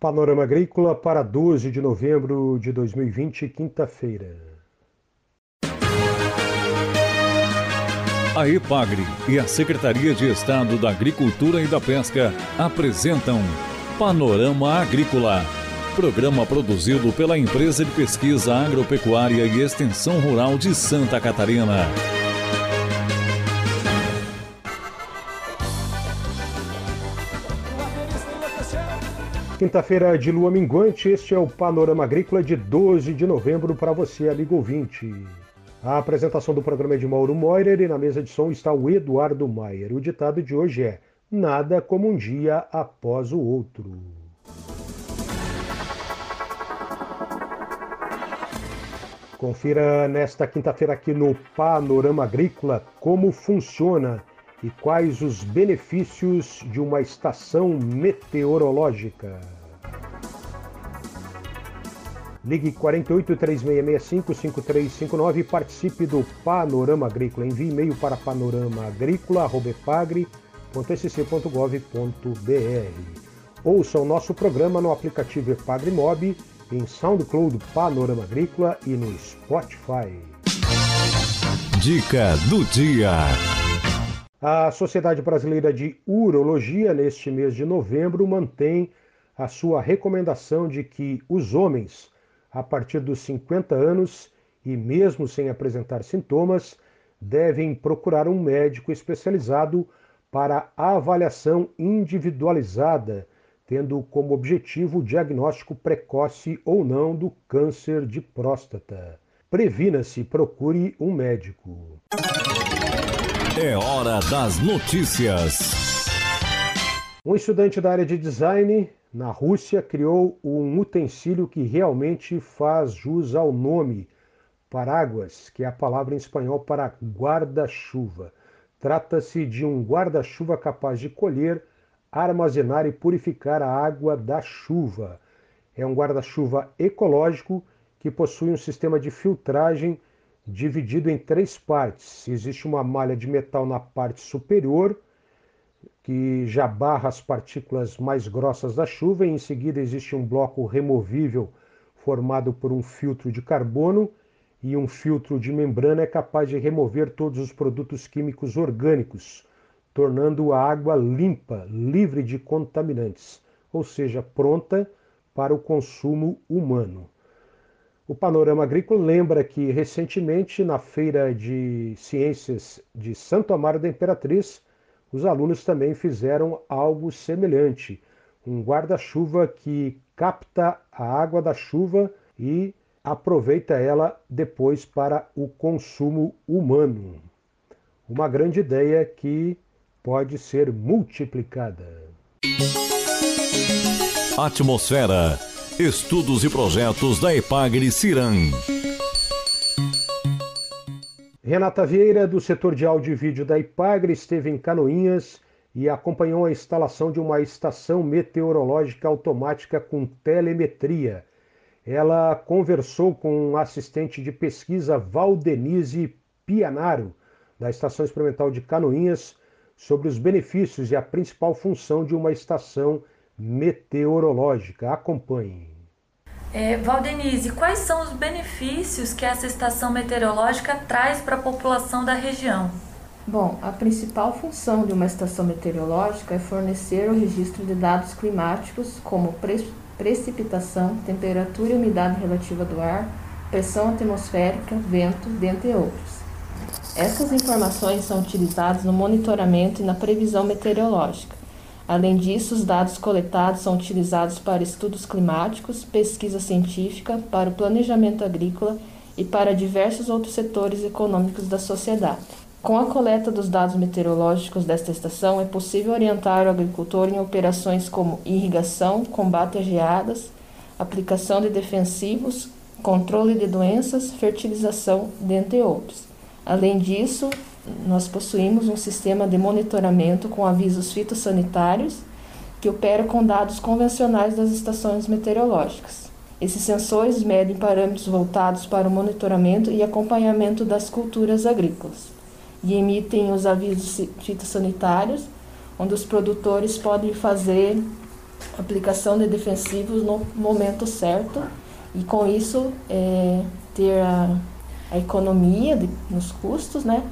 Panorama Agrícola para 12 de novembro de 2020, quinta-feira. A EPAGRE e a Secretaria de Estado da Agricultura e da Pesca apresentam Panorama Agrícola, programa produzido pela Empresa de Pesquisa Agropecuária e Extensão Rural de Santa Catarina. Quinta-feira de lua minguante, este é o Panorama Agrícola de 12 de novembro para você, amigo ouvinte. A apresentação do programa é de Mauro Moirer e na mesa de som está o Eduardo Maier. O ditado de hoje é: Nada como um dia após o outro. Confira nesta quinta-feira aqui no Panorama Agrícola como funciona e quais os benefícios de uma estação meteorológica. Ligue 48 3665 5359 e participe do Panorama Agrícola. Envie e-mail para panoramaagrícola.epagre.sc.gov.br. Ouça o nosso programa no aplicativo Epagre Mob, em SoundCloud Panorama Agrícola e no Spotify. Dica do dia. A Sociedade Brasileira de Urologia, neste mês de novembro, mantém a sua recomendação de que os homens, a partir dos 50 anos e mesmo sem apresentar sintomas, devem procurar um médico especializado para avaliação individualizada, tendo como objetivo o diagnóstico precoce ou não do câncer de próstata. Previna-se, procure um médico. É hora das notícias. Um estudante da área de design na Rússia criou um utensílio que realmente faz jus ao nome paraguas, que é a palavra em espanhol para guarda-chuva. Trata-se de um guarda-chuva capaz de colher, armazenar e purificar a água da chuva. É um guarda-chuva ecológico que possui um sistema de filtragem dividido em três partes. Existe uma malha de metal na parte superior, que já barra as partículas mais grossas da chuva, e em seguida existe um bloco removível formado por um filtro de carbono e um filtro de membrana é capaz de remover todos os produtos químicos orgânicos, tornando a água limpa, livre de contaminantes, ou seja, pronta para o consumo humano. O Panorama Agrícola lembra que recentemente, na Feira de Ciências de Santo Amaro da Imperatriz, os alunos também fizeram algo semelhante, um guarda-chuva que capta a água da chuva e aproveita ela depois para o consumo humano. Uma grande ideia que pode ser multiplicada. Atmosfera Estudos e projetos da Epagre Ciran. Renata Vieira, do setor de áudio e vídeo da Ipagre, esteve em Canoinhas e acompanhou a instalação de uma estação meteorológica automática com telemetria. Ela conversou com o assistente de pesquisa Valdenise Pianaro, da Estação Experimental de Canoinhas, sobre os benefícios e a principal função de uma estação meteorológica. Acompanhe. É, Valdenise, quais são os benefícios que essa estação meteorológica traz para a população da região? Bom, a principal função de uma estação meteorológica é fornecer o registro de dados climáticos, como pre precipitação, temperatura e umidade relativa do ar, pressão atmosférica, vento, dentre outros. Essas informações são utilizadas no monitoramento e na previsão meteorológica. Além disso, os dados coletados são utilizados para estudos climáticos, pesquisa científica, para o planejamento agrícola e para diversos outros setores econômicos da sociedade. Com a coleta dos dados meteorológicos desta estação, é possível orientar o agricultor em operações como irrigação, combate a geadas, aplicação de defensivos, controle de doenças, fertilização, dentre outros. Além disso, nós possuímos um sistema de monitoramento com avisos fitossanitários que opera com dados convencionais das estações meteorológicas. Esses sensores medem parâmetros voltados para o monitoramento e acompanhamento das culturas agrícolas e emitem os avisos fitossanitários, onde os produtores podem fazer aplicação de defensivos no momento certo e com isso é, ter a, a economia de, nos custos, né?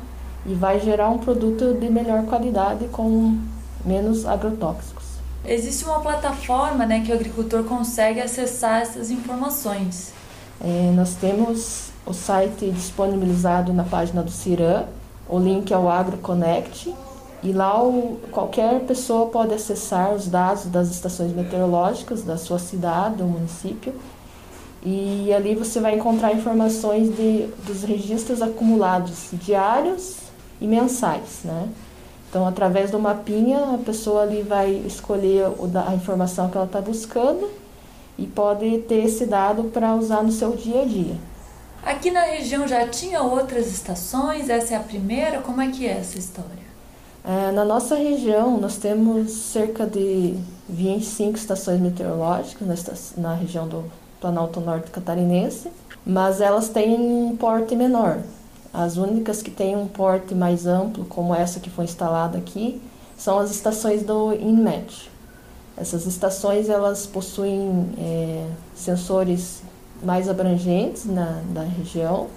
E vai gerar um produto de melhor qualidade com menos agrotóxicos. Existe uma plataforma né, que o agricultor consegue acessar essas informações. É, nós temos o site disponibilizado na página do CIRAM, o link é o AgroConnect, e lá o, qualquer pessoa pode acessar os dados das estações meteorológicas da sua cidade, do município, e ali você vai encontrar informações de, dos registros acumulados diários e mensais, né? Então, através do mapinha, a pessoa ali vai escolher a informação que ela está buscando e pode ter esse dado para usar no seu dia a dia. Aqui na região já tinha outras estações? Essa é a primeira? Como é que é essa história? É, na nossa região, nós temos cerca de 25 estações meteorológicas na, na região do Planalto Norte Catarinense, mas elas têm um porte menor. As únicas que têm um porte mais amplo, como essa que foi instalada aqui, são as estações do INMET. Essas estações elas possuem é, sensores mais abrangentes na, na região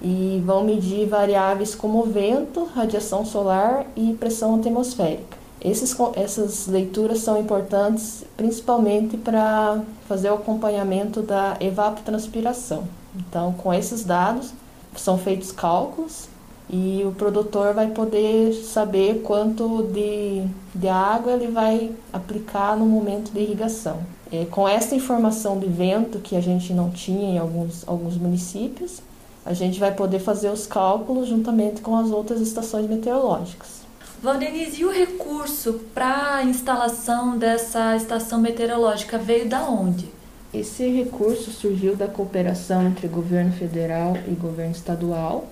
e vão medir variáveis como vento, radiação solar e pressão atmosférica. Esses, essas leituras são importantes principalmente para fazer o acompanhamento da evapotranspiração. Então, com esses dados, são feitos cálculos e o produtor vai poder saber quanto de, de água ele vai aplicar no momento de irrigação. É, com essa informação de vento que a gente não tinha em alguns, alguns municípios, a gente vai poder fazer os cálculos juntamente com as outras estações meteorológicas. Valdenise, e o recurso para a instalação dessa estação meteorológica veio da onde? Esse recurso surgiu da cooperação entre governo federal e governo estadual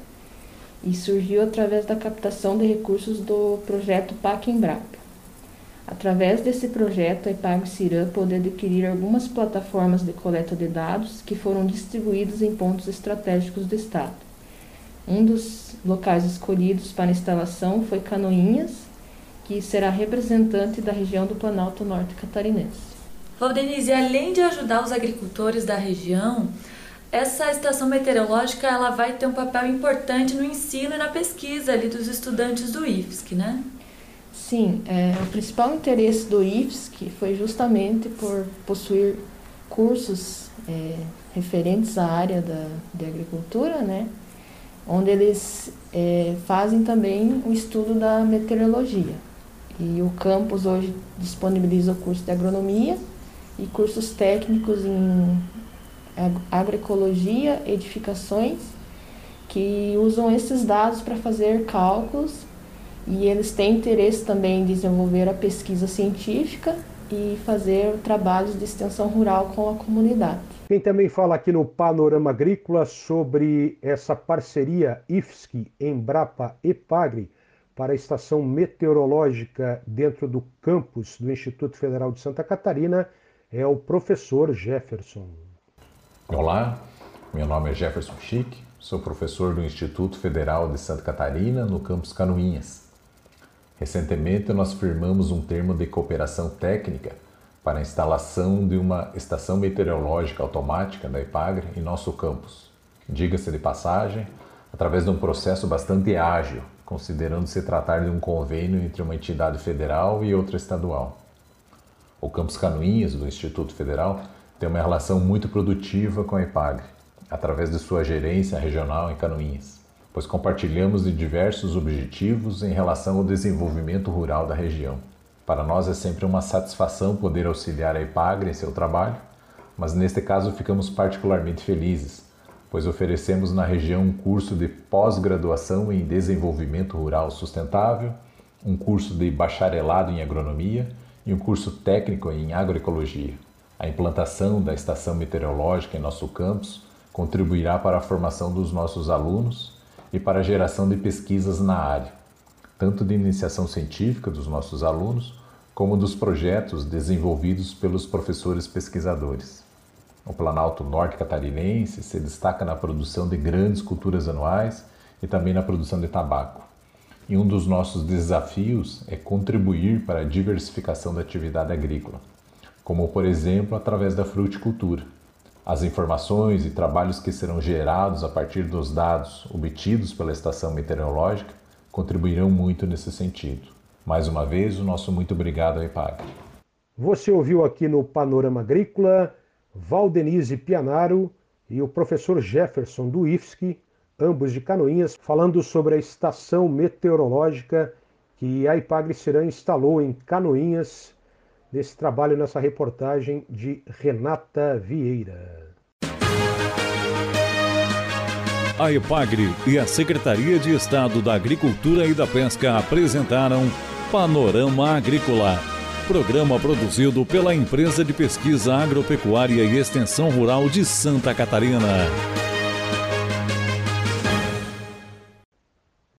e surgiu através da captação de recursos do projeto PAC Embrapa. Através desse projeto, a IPAG Cirã pôde adquirir algumas plataformas de coleta de dados que foram distribuídas em pontos estratégicos do Estado. Um dos locais escolhidos para instalação foi Canoinhas, que será representante da região do Planalto Norte Catarinense. Valdenise, além de ajudar os agricultores da região, essa estação meteorológica ela vai ter um papel importante no ensino e na pesquisa ali dos estudantes do IFSC, né? Sim, é, o principal interesse do IFSC foi justamente por possuir cursos é, referentes à área da, de agricultura, né? onde eles é, fazem também o estudo da meteorologia. E o campus hoje disponibiliza o curso de agronomia e cursos técnicos em agroecologia, edificações, que usam esses dados para fazer cálculos e eles têm interesse também em desenvolver a pesquisa científica e fazer trabalhos de extensão rural com a comunidade. Quem também fala aqui no Panorama Agrícola sobre essa parceria IFSC, Embrapa e Pagre para a estação meteorológica dentro do campus do Instituto Federal de Santa Catarina é o professor Jefferson. Olá, meu nome é Jefferson Chic, sou professor do Instituto Federal de Santa Catarina no campus Canoinhas. Recentemente, nós firmamos um termo de cooperação técnica para a instalação de uma estação meteorológica automática da IPAGRE em nosso campus. Diga-se de passagem, através de um processo bastante ágil, considerando se tratar de um convênio entre uma entidade federal e outra estadual. O campus Canoinhas do Instituto Federal tem uma relação muito produtiva com a IPAGRE, através de sua gerência regional em Canoinhas pois compartilhamos de diversos objetivos em relação ao desenvolvimento rural da região. Para nós é sempre uma satisfação poder auxiliar a IPAGRE em seu trabalho, mas neste caso ficamos particularmente felizes, pois oferecemos na região um curso de pós-graduação em desenvolvimento rural sustentável, um curso de bacharelado em agronomia e um curso técnico em agroecologia. A implantação da estação meteorológica em nosso campus contribuirá para a formação dos nossos alunos e para a geração de pesquisas na área, tanto de iniciação científica dos nossos alunos, como dos projetos desenvolvidos pelos professores pesquisadores. O Planalto Norte Catarinense se destaca na produção de grandes culturas anuais e também na produção de tabaco. E um dos nossos desafios é contribuir para a diversificação da atividade agrícola, como por exemplo através da fruticultura. As informações e trabalhos que serão gerados a partir dos dados obtidos pela estação meteorológica contribuirão muito nesse sentido. Mais uma vez, o nosso muito obrigado ao IPAGRE. Você ouviu aqui no Panorama Agrícola Valdenise Pianaro e o professor Jefferson do IFSC, ambos de Canoinhas, falando sobre a estação meteorológica que a Ipagre Serã instalou em Canoinhas, nesse trabalho, nessa reportagem de Renata Vieira. A Ipagre e a Secretaria de Estado da Agricultura e da Pesca apresentaram Panorama Agrícola, programa produzido pela Empresa de Pesquisa Agropecuária e Extensão Rural de Santa Catarina.